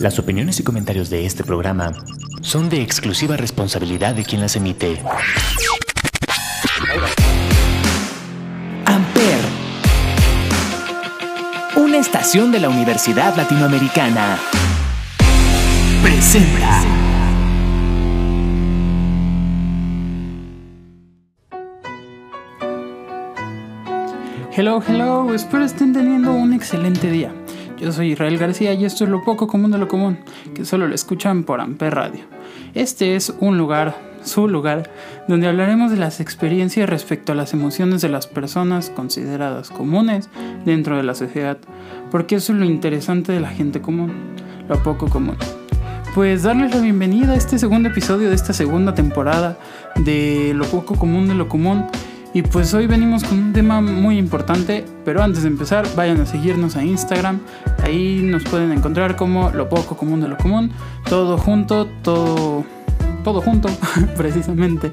Las opiniones y comentarios de este programa son de exclusiva responsabilidad de quien las emite. Amper, una estación de la Universidad Latinoamericana, presenta. Hello, hello, espero estén teniendo un excelente día. Yo soy Israel García y esto es lo poco común de lo común, que solo lo escuchan por Amper Radio. Este es un lugar, su lugar, donde hablaremos de las experiencias respecto a las emociones de las personas consideradas comunes dentro de la sociedad, porque eso es lo interesante de la gente común, lo poco común. Pues darles la bienvenida a este segundo episodio de esta segunda temporada de Lo poco común de lo común y pues hoy venimos con un tema muy importante, pero antes de empezar vayan a seguirnos a Instagram, ahí nos pueden encontrar como lo poco común de lo común, todo junto, todo, todo junto precisamente.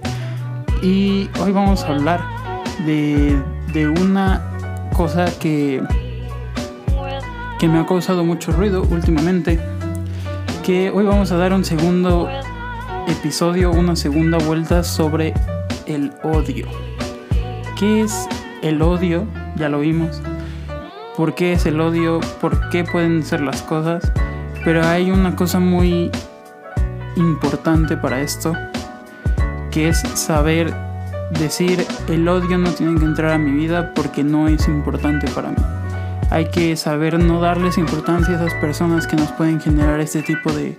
Y hoy vamos a hablar de, una cosa que, que me ha causado mucho ruido últimamente, que hoy vamos a dar un segundo episodio, una segunda vuelta sobre el odio. ¿Qué es el odio? Ya lo vimos. ¿Por qué es el odio? ¿Por qué pueden ser las cosas? Pero hay una cosa muy importante para esto, que es saber decir el odio no tiene que entrar a mi vida porque no es importante para mí. Hay que saber no darles importancia a esas personas que nos pueden generar este tipo de,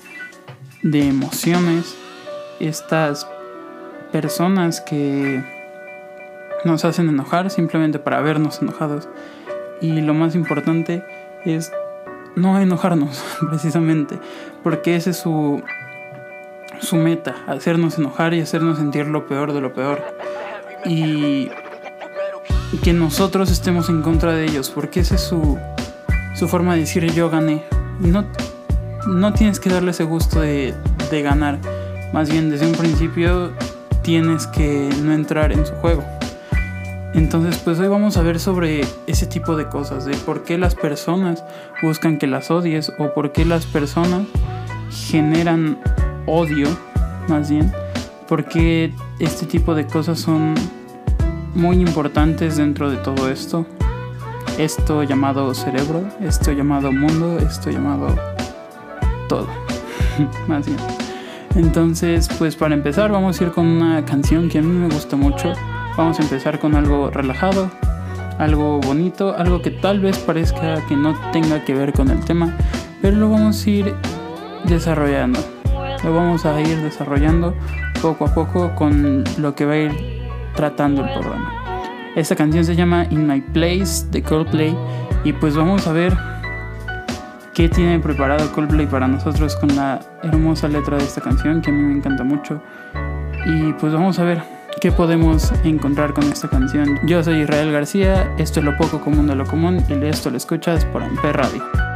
de emociones, estas personas que nos hacen enojar simplemente para vernos enojados. Y lo más importante es no enojarnos, precisamente, porque ese es su, su meta, hacernos enojar y hacernos sentir lo peor de lo peor. Y que nosotros estemos en contra de ellos, porque esa es su, su forma de decir yo gané. No, no tienes que darle ese gusto de, de ganar, más bien desde un principio tienes que no entrar en su juego. Entonces, pues hoy vamos a ver sobre ese tipo de cosas, de por qué las personas buscan que las odies o por qué las personas generan odio, más bien, porque este tipo de cosas son muy importantes dentro de todo esto. Esto llamado cerebro, esto llamado mundo, esto llamado todo, más bien. Entonces, pues para empezar vamos a ir con una canción que a mí me gusta mucho Vamos a empezar con algo relajado, algo bonito, algo que tal vez parezca que no tenga que ver con el tema, pero lo vamos a ir desarrollando. Lo vamos a ir desarrollando poco a poco con lo que va a ir tratando el programa. Esta canción se llama In My Place de Coldplay y pues vamos a ver qué tiene preparado Coldplay para nosotros con la hermosa letra de esta canción que a mí me encanta mucho. Y pues vamos a ver qué podemos encontrar con esta canción. Yo soy Israel García, esto es lo poco común de lo común y esto lo escuchas por Amper Radio.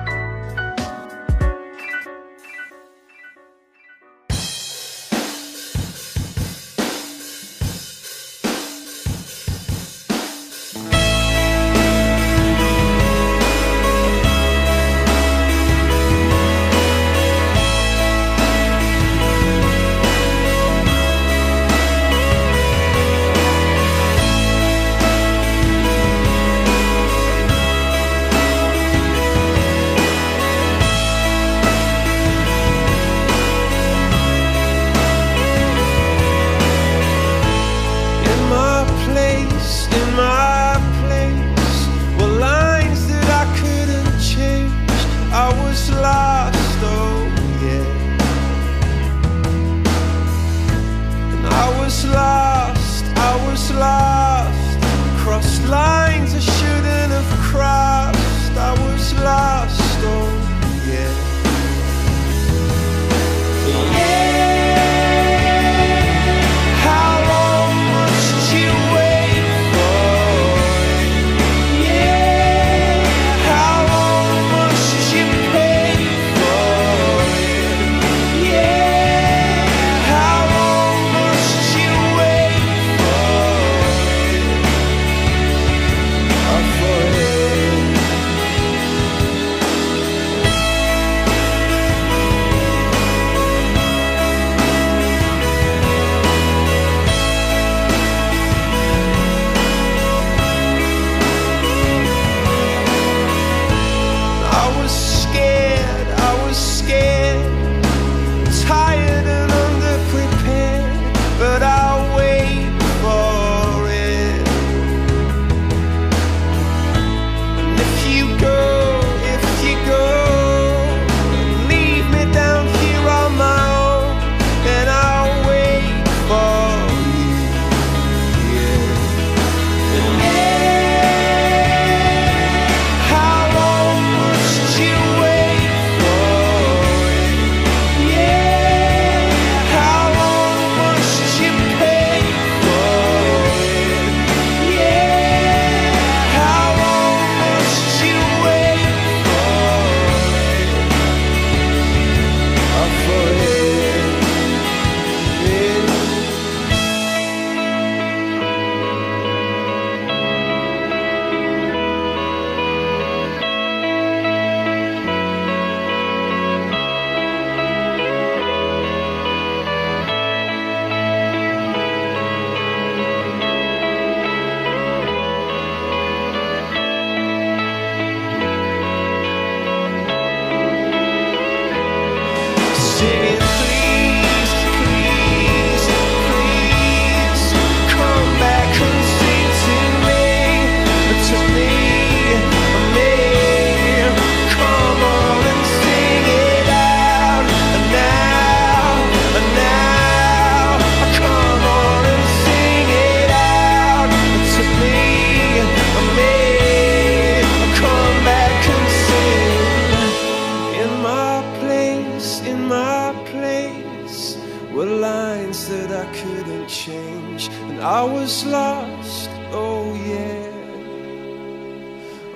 Couldn't change, and I was lost. Oh yeah,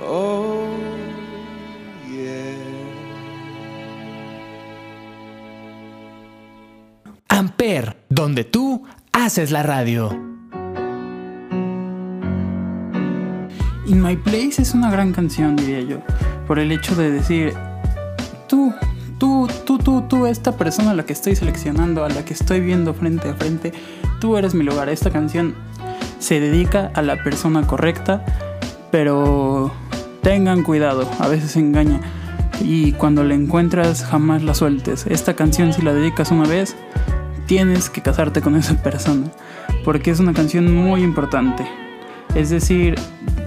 oh yeah. Amper, donde tú haces la radio. In My Place es una gran canción, diría yo, por el hecho de decir, tú, tú, tú, tú, tú, esta persona a la que estoy seleccionando, a la que estoy viendo frente a frente, tú eres mi lugar. Esta canción se dedica a la persona correcta, pero tengan cuidado, a veces engaña. Y cuando la encuentras, jamás la sueltes. Esta canción, si la dedicas una vez, tienes que casarte con esa persona, porque es una canción muy importante. Es decir,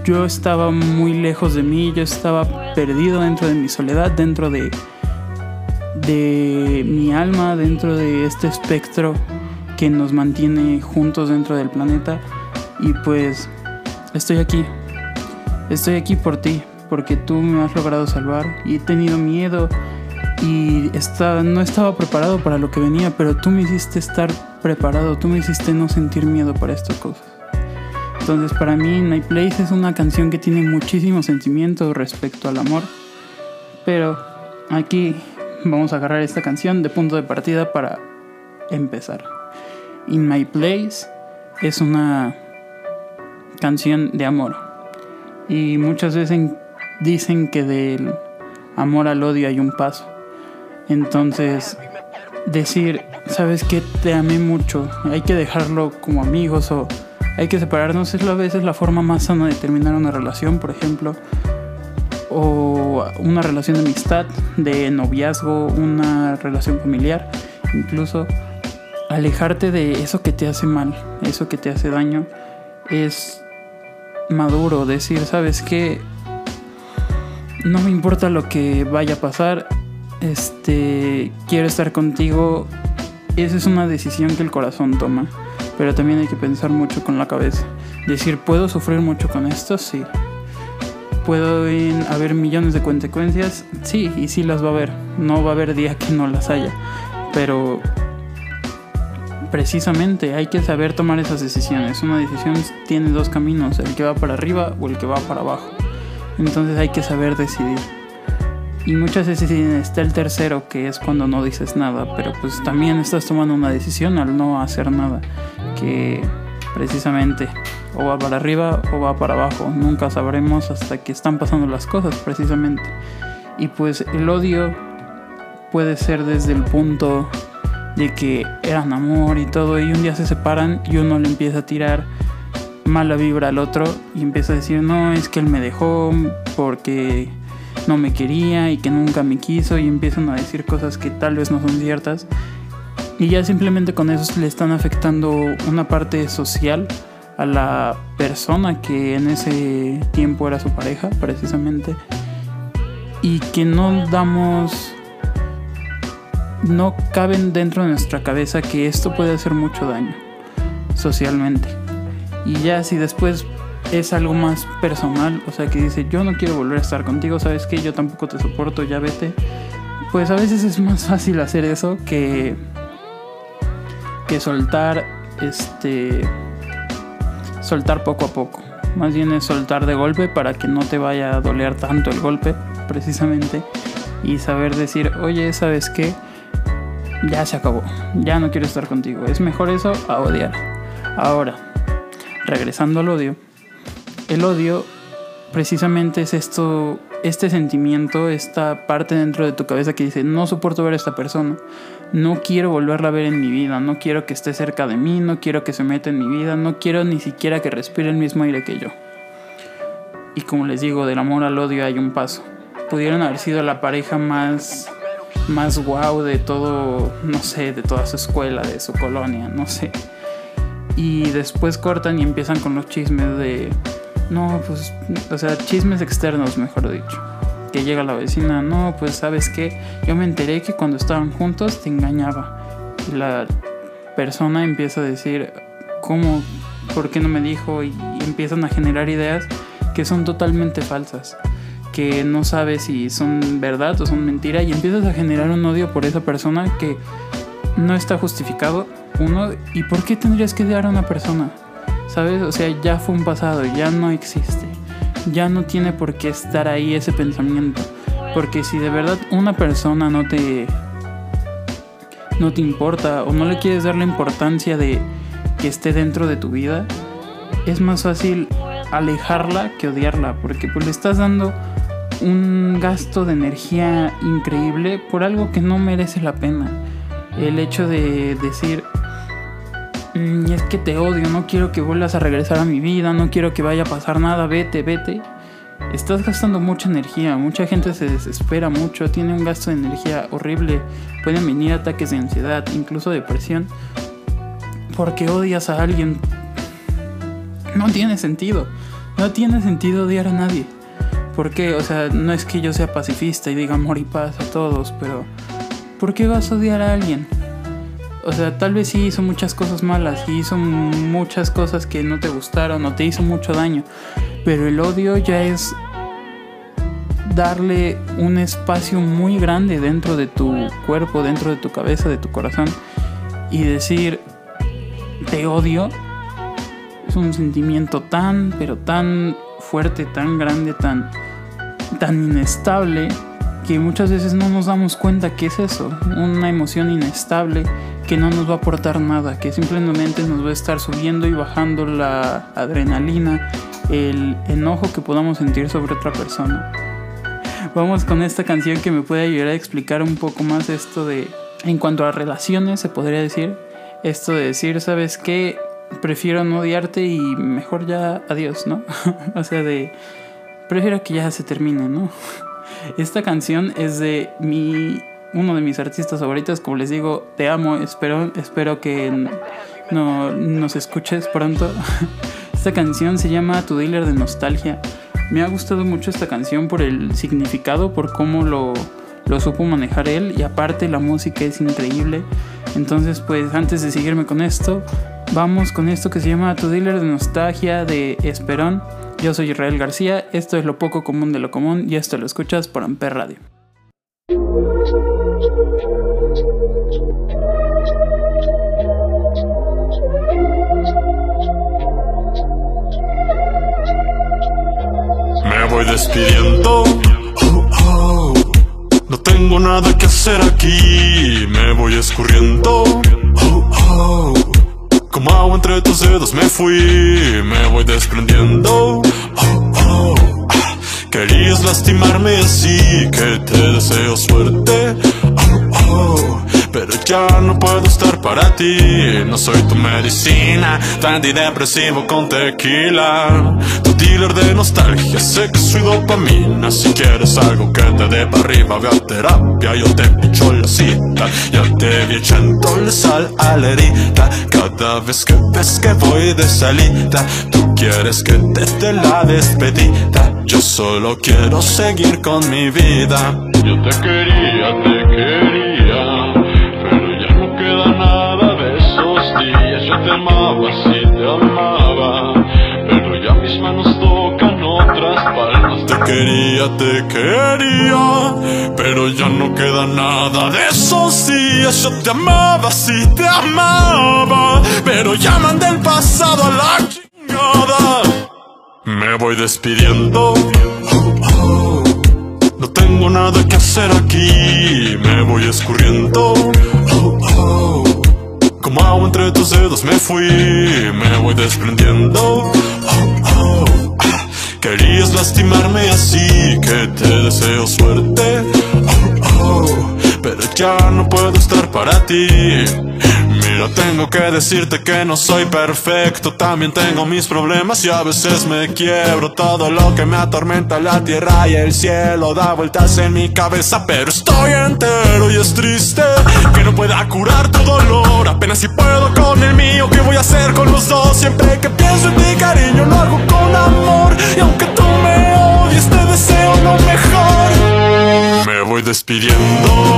yo estaba muy lejos de mí, yo estaba perdido dentro de mi soledad, dentro de, de mi alma, dentro de este espectro que nos mantiene juntos dentro del planeta. Y pues estoy aquí, estoy aquí por ti, porque tú me has logrado salvar y he tenido miedo y está, no estaba preparado para lo que venía, pero tú me hiciste estar preparado, tú me hiciste no sentir miedo para estas cosas. Entonces para mí My Place es una canción que tiene muchísimos sentimientos respecto al amor. Pero aquí vamos a agarrar esta canción de punto de partida para empezar. In My Place es una canción de amor. Y muchas veces dicen que del amor al odio hay un paso. Entonces, decir, sabes que te amé mucho, hay que dejarlo como amigos o hay que separarnos es a veces la forma más sana de terminar una relación, por ejemplo, o una relación de amistad, de noviazgo, una relación familiar, incluso alejarte de eso que te hace mal, eso que te hace daño, es maduro, decir, sabes que no me importa lo que vaya a pasar, este, quiero estar contigo, esa es una decisión que el corazón toma pero también hay que pensar mucho con la cabeza. Decir, ¿puedo sufrir mucho con esto? Sí. ¿Puedo haber millones de consecuencias? Sí, y sí las va a haber. No va a haber día que no las haya. Pero precisamente hay que saber tomar esas decisiones. Una decisión tiene dos caminos, el que va para arriba o el que va para abajo. Entonces hay que saber decidir. Y muchas veces está el tercero, que es cuando no dices nada, pero pues también estás tomando una decisión al no hacer nada que precisamente o va para arriba o va para abajo. Nunca sabremos hasta que están pasando las cosas precisamente. Y pues el odio puede ser desde el punto de que eran amor y todo y un día se separan y uno le empieza a tirar mala vibra al otro y empieza a decir no es que él me dejó porque no me quería y que nunca me quiso y empiezan a decir cosas que tal vez no son ciertas y ya simplemente con eso le están afectando una parte social a la persona que en ese tiempo era su pareja, precisamente. Y que no damos... No caben dentro de nuestra cabeza que esto puede hacer mucho daño socialmente. Y ya si después es algo más personal, o sea que dice, yo no quiero volver a estar contigo, sabes que yo tampoco te soporto, ya vete. Pues a veces es más fácil hacer eso que que soltar este soltar poco a poco. Más bien es soltar de golpe para que no te vaya a doler tanto el golpe, precisamente. Y saber decir, oye, ¿sabes qué? Ya se acabó. Ya no quiero estar contigo. Es mejor eso a odiar. Ahora, regresando al odio. El odio precisamente es esto, este sentimiento, esta parte dentro de tu cabeza que dice, no soporto ver a esta persona no quiero volverla a ver en mi vida, no quiero que esté cerca de mí, no quiero que se meta en mi vida, no quiero ni siquiera que respire el mismo aire que yo. Y como les digo, del amor al odio hay un paso. Pudieron haber sido la pareja más más guau de todo, no sé, de toda su escuela, de su colonia, no sé. Y después cortan y empiezan con los chismes de, no, pues, o sea, chismes externos, mejor dicho. Que llega la vecina, no, pues, ¿sabes qué? Yo me enteré que cuando estaban juntos te engañaba. Y la persona empieza a decir, ¿cómo? ¿Por qué no me dijo? Y, empiezan a generar ideas que son totalmente falsas que no sabes si son verdad o son mentira y empiezas a generar un odio por esa persona que no está justificado. Uno, ¿y por qué tendrías que odiar a una persona? ¿Sabes? O sea, ya fue un pasado, ya no existe. Ya no tiene por qué estar ahí ese pensamiento. Porque si de verdad una persona no te no te importa o no le quieres dar la importancia de que esté dentro de tu vida, es más fácil alejarla que odiarla, porque pues le estás dando un gasto de energía increíble por algo que no merece la pena. El hecho de decir, "Mm, es que te odio, no quiero que vuelvas a regresar a mi vida, no quiero que vaya a pasar nada, vete, vete. Estás gastando mucha energía, mucha gente se desespera mucho, tiene un gasto de energía horrible, pueden venir ataques de ansiedad, incluso depresión, porque odias a alguien. No tiene sentido, no tiene sentido odiar a nadie. ¿Por qué? O sea, no es que yo sea pacifista y diga amor y paz a todos, pero ¿por qué vas a odiar a alguien? O sea, tal vez sí hizo muchas cosas malas y hizo muchas cosas que no te gustaron o te hizo mucho daño, pero el odio ya es darle un espacio muy grande dentro de tu cuerpo, dentro de tu cabeza, de tu corazón y decir te odio es un sentimiento tan, pero tan fuerte, tan grande, tan tan inestable que muchas veces no nos damos cuenta que es eso, una emoción inestable que no nos va a aportar nada, que simplemente nos va a estar subiendo y bajando la adrenalina, el enojo que podamos sentir sobre otra persona. Vamos con esta canción que me puede ayudar a explicar un poco más esto de, en cuanto a relaciones, se podría decir, esto de decir, ¿sabes qué? Prefiero no odiarte y mejor ya adiós, ¿no? o sea, de prefiero que ya se termine, ¿no? Esta canción es de mi uno de mis artistas favoritos, como les digo, te amo, espero espero que no nos escuches pronto. Esta canción se llama Tu dealer de nostalgia. Me ha gustado mucho esta canción por el significado, por cómo lo lo supo manejar él y aparte la música es increíble. Entonces, pues antes de seguirme con esto, vamos con esto que se llama Tu dealer de nostalgia de Esperón. Yo soy Israel García, esto es lo poco común de lo común y esto lo escuchas por Amper Radio. Me voy despidiendo. Oh, oh. No tengo nada que hacer aquí. Me voy escurriendo. Oh, oh. Como agua entre tus dedos me fui. Me voy desprendiendo. Oh, oh. Querías lastimarme así que te deseo suerte. Pero ya no puedo estar para ti. No soy tu medicina, tu antidepresivo con tequila. Tu dealer de nostalgia, sé que soy dopamina. Si quieres algo que te dé para arriba, ve a terapia. Yo te picho la cita. Ya te vi echándole sal a la herida. Cada vez que ves que voy de salida, tú quieres que te dé la despedida. Yo solo quiero seguir con mi vida. Yo te quería, te quería. Amaba, te amaba. Pero ya mis manos tocan otras palmas. Te quería, te quería. Pero ya no queda nada de esos días. Yo te amaba, sí te amaba. Pero ya mandé el pasado a la chingada. Me voy despidiendo. No tengo nada que hacer aquí, me voy escurriendo. Oh, oh. Como agua entre tus dedos me fui, me voy desprendiendo. Oh, oh. Ah, Querías lastimarme así que te deseo suerte. Oh, oh. Pero ya no puedo estar para ti. Mira, tengo que decirte que no soy perfecto. También tengo mis problemas y a veces me quiebro. Todo lo que me atormenta, la tierra y el cielo, da vueltas en mi cabeza. Pero estoy entero y es triste Que no pueda curar tu dolor Apenas si puedo con el mío ¿Qué voy a hacer con los dos? Siempre que pienso en ti cariño Lo hago con amor Y aunque tú me odies Te deseo lo mejor Me voy despidiendo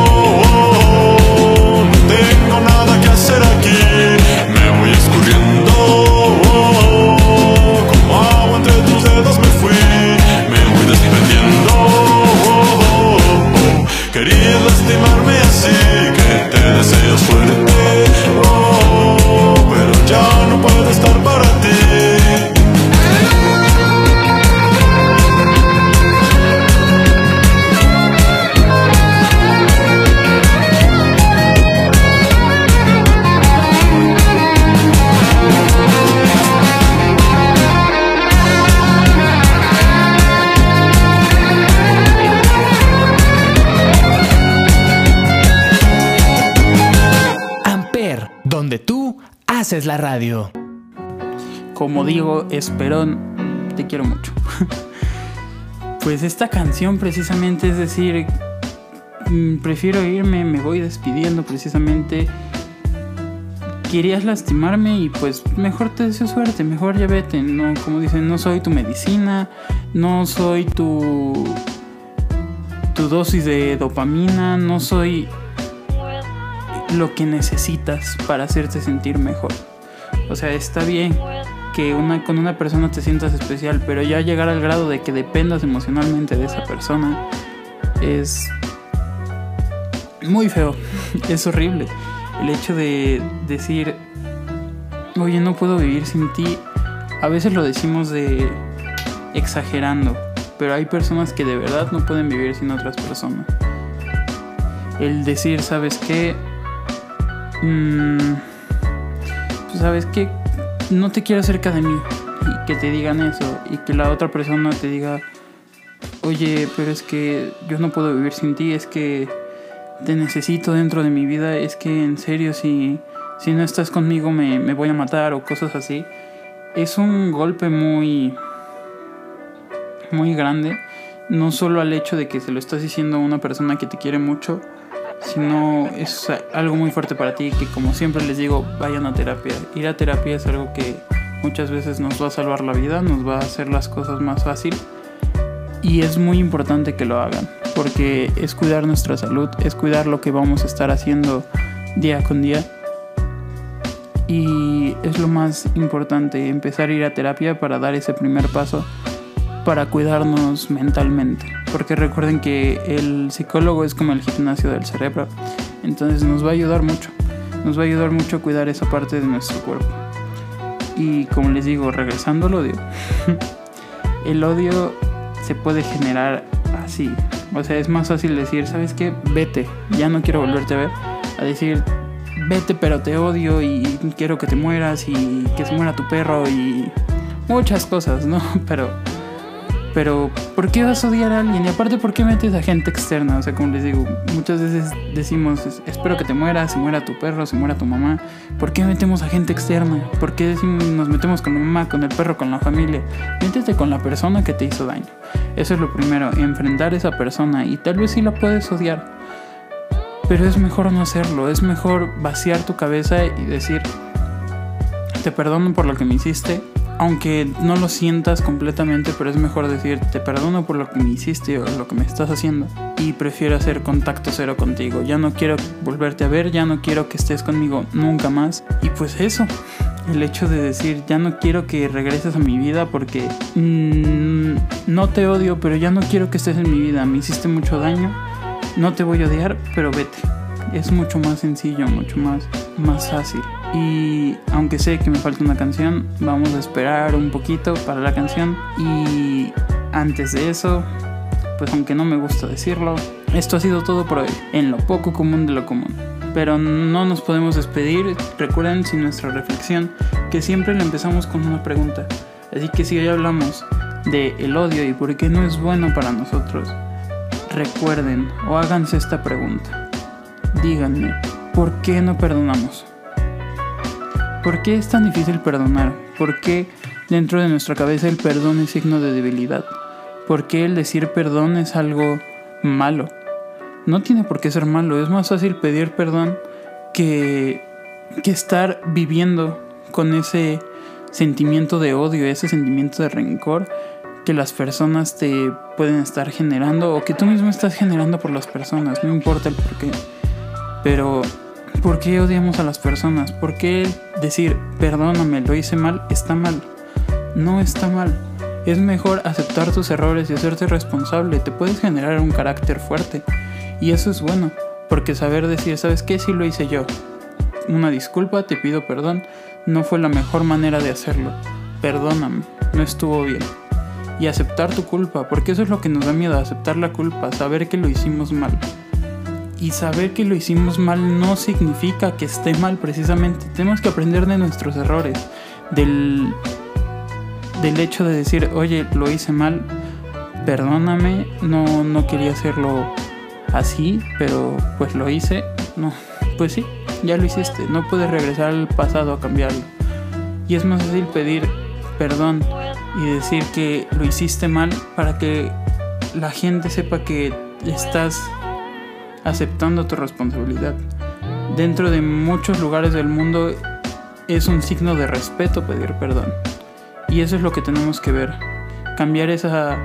donde tú haces la radio. Como digo, Esperón, te quiero mucho. pues esta canción precisamente es decir, mm, prefiero irme, me voy despidiendo precisamente. Querías lastimarme y pues mejor te deseo suerte, mejor ya vete. No, como dicen, no soy tu medicina, no soy tu tu dosis de dopamina, no soy lo que necesitas para hacerte sentir mejor. O sea, está bien que una, con una persona te sientas especial, pero ya llegar al grado de que dependas emocionalmente de esa persona es muy feo, es horrible. El hecho de decir, oye, no puedo vivir sin ti, a veces lo decimos de exagerando, pero hay personas que de verdad no pueden vivir sin otras personas. El decir, ¿sabes qué? Mm, pues, ¿sabes qué? No te quiero cerca de mí. Y que te digan eso. Y que la otra persona te diga, oye, pero es que yo no puedo vivir sin ti. Es que te necesito dentro de mi vida. Es que en serio, si, si no estás conmigo me, me voy a matar o cosas así. Es un golpe muy, muy grande. No solo al hecho de que se lo estás diciendo a una persona que te quiere mucho, sino es algo muy fuerte para ti que como siempre les digo, vayan a terapia. Ir a terapia es algo que muchas veces nos va a salvar la vida, nos va a hacer las cosas más fácil y es muy importante que lo hagan porque es cuidar nuestra salud, es cuidar lo que vamos a estar haciendo día con día y es lo más importante empezar a ir a terapia para dar ese primer paso para cuidarnos mentalmente. Porque recuerden que el psicólogo es como el gimnasio del cerebro. Entonces nos va a ayudar mucho. Nos va a ayudar mucho a cuidar esa parte de nuestro cuerpo. Y como les digo, regresando al odio. el odio se puede generar así. O sea, es más fácil decir, ¿sabes qué? Vete, ya no quiero volverte a ver. A decir, vete pero te odio y quiero que te mueras y que se muera tu perro y muchas cosas, ¿no? Pero pero ¿por qué vas a odiar a alguien? Y aparte, ¿por qué metes a gente externa? O sea, como les digo, muchas veces decimos, espero que te mueras, se muera tu perro, se muera tu mamá. ¿Por qué metemos a gente externa? ¿Por qué decimos, nos metemos con la mamá, con el perro, con la familia? Métete con la persona que te hizo daño. Eso es lo primero, enfrentar a esa persona y tal vez sí la puedes odiar. Pero es mejor no hacerlo, es mejor vaciar tu cabeza y decir, te perdono por lo que me hiciste, aunque no lo sientas completamente, pero es mejor decir, te perdono por lo que me hiciste o lo que me estás haciendo y prefiero hacer contacto cero contigo. Ya no quiero volverte a ver, ya no quiero que estés conmigo nunca más. Y pues eso, el hecho de decir, ya no quiero que regreses a mi vida porque mm, no te odio, pero ya no quiero que estés en mi vida. Me hiciste mucho daño, no te voy a odiar, pero vete. Es mucho más sencillo, mucho más, más fácil. Y aunque sé que me falta una canción, vamos a esperar un poquito para la canción. Y antes de eso, pues aunque no me gusta decirlo, esto ha sido todo por hoy, en lo poco común de lo común. Pero no nos podemos despedir, recuerden sin nuestra reflexión, que siempre le empezamos con una pregunta. Así que si hoy hablamos de el odio y por qué no es bueno para nosotros, recuerden o háganse esta pregunta. Díganme, ¿por qué no perdonamos? ¿Por qué es tan difícil perdonar? ¿Por qué dentro de nuestra cabeza el perdón es signo de debilidad? ¿Por qué el decir perdón es algo malo? no tiene por qué ser malo. Es más fácil pedir perdón que, que estar viviendo con ese sentimiento de odio, ese sentimiento de rencor que las personas te pueden estar generando o que tú mismo estás generando por las personas, no importa el por qué. Pero, ¿por qué odiamos a las personas? ¿Por qué decir, perdóname, lo hice mal, está mal? No está mal. Es mejor aceptar tus errores y hacerte responsable. Te puedes generar un carácter fuerte. Y eso es bueno, porque saber decir, ¿sabes qué? Si lo hice yo. Una disculpa, te pido perdón. No fue la mejor manera de hacerlo. Perdóname, no estuvo bien. Y aceptar tu culpa, porque eso es lo que nos da miedo, aceptar la culpa, saber que lo hicimos mal. Y saber que lo hicimos mal no significa que esté mal precisamente. Tenemos que aprender de nuestros errores, del, del hecho de decir, oye, lo hice mal, perdóname, no, no quería hacerlo así, pero pues lo hice. No, pues sí, ya lo hiciste, no puedes regresar al pasado a cambiarlo. Y es más fácil pedir perdón y decir que lo hiciste mal para que la gente sepa que estás aceptando tu responsabilidad. Dentro de muchos lugares del mundo es un signo de respeto pedir perdón. Y eso es lo que tenemos que ver. Cambiar esa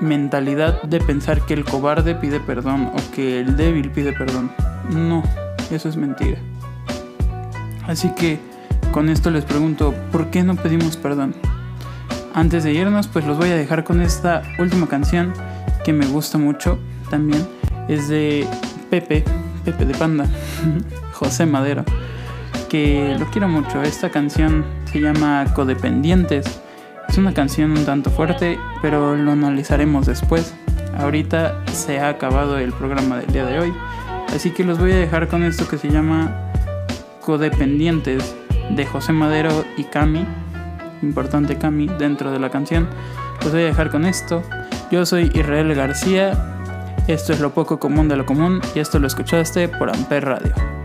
mentalidad de pensar que el cobarde pide perdón o que el débil pide perdón. No, eso es mentira. Así que con esto les pregunto, ¿por qué no pedimos perdón? Antes de irnos, pues los voy a dejar con esta última canción que me gusta mucho también. Es de Pepe, Pepe de Panda, José Madero, que lo quiero mucho. Esta canción se llama Codependientes. Es una canción un tanto fuerte, pero lo analizaremos después. Ahorita se ha acabado el programa del día de hoy, así que los voy a dejar con esto que se llama Codependientes de José Madero y Cami. Importante Cami dentro de la canción. Los voy a dejar con esto. Yo soy Israel García. Esto es lo poco común de lo común y esto lo escuchaste por Amper Radio.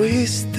De que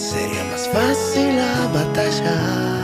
Sería más fácil la batalla.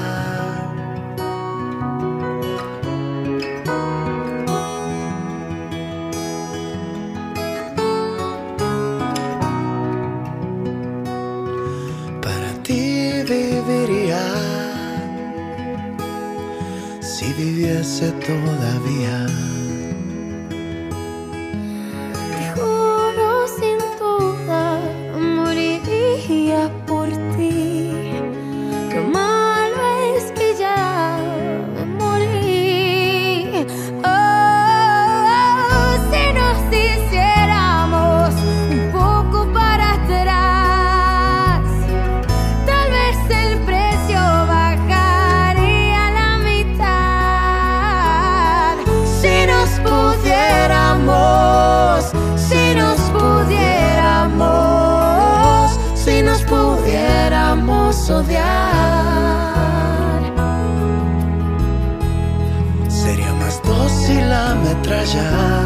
Sería más dócil la metralla.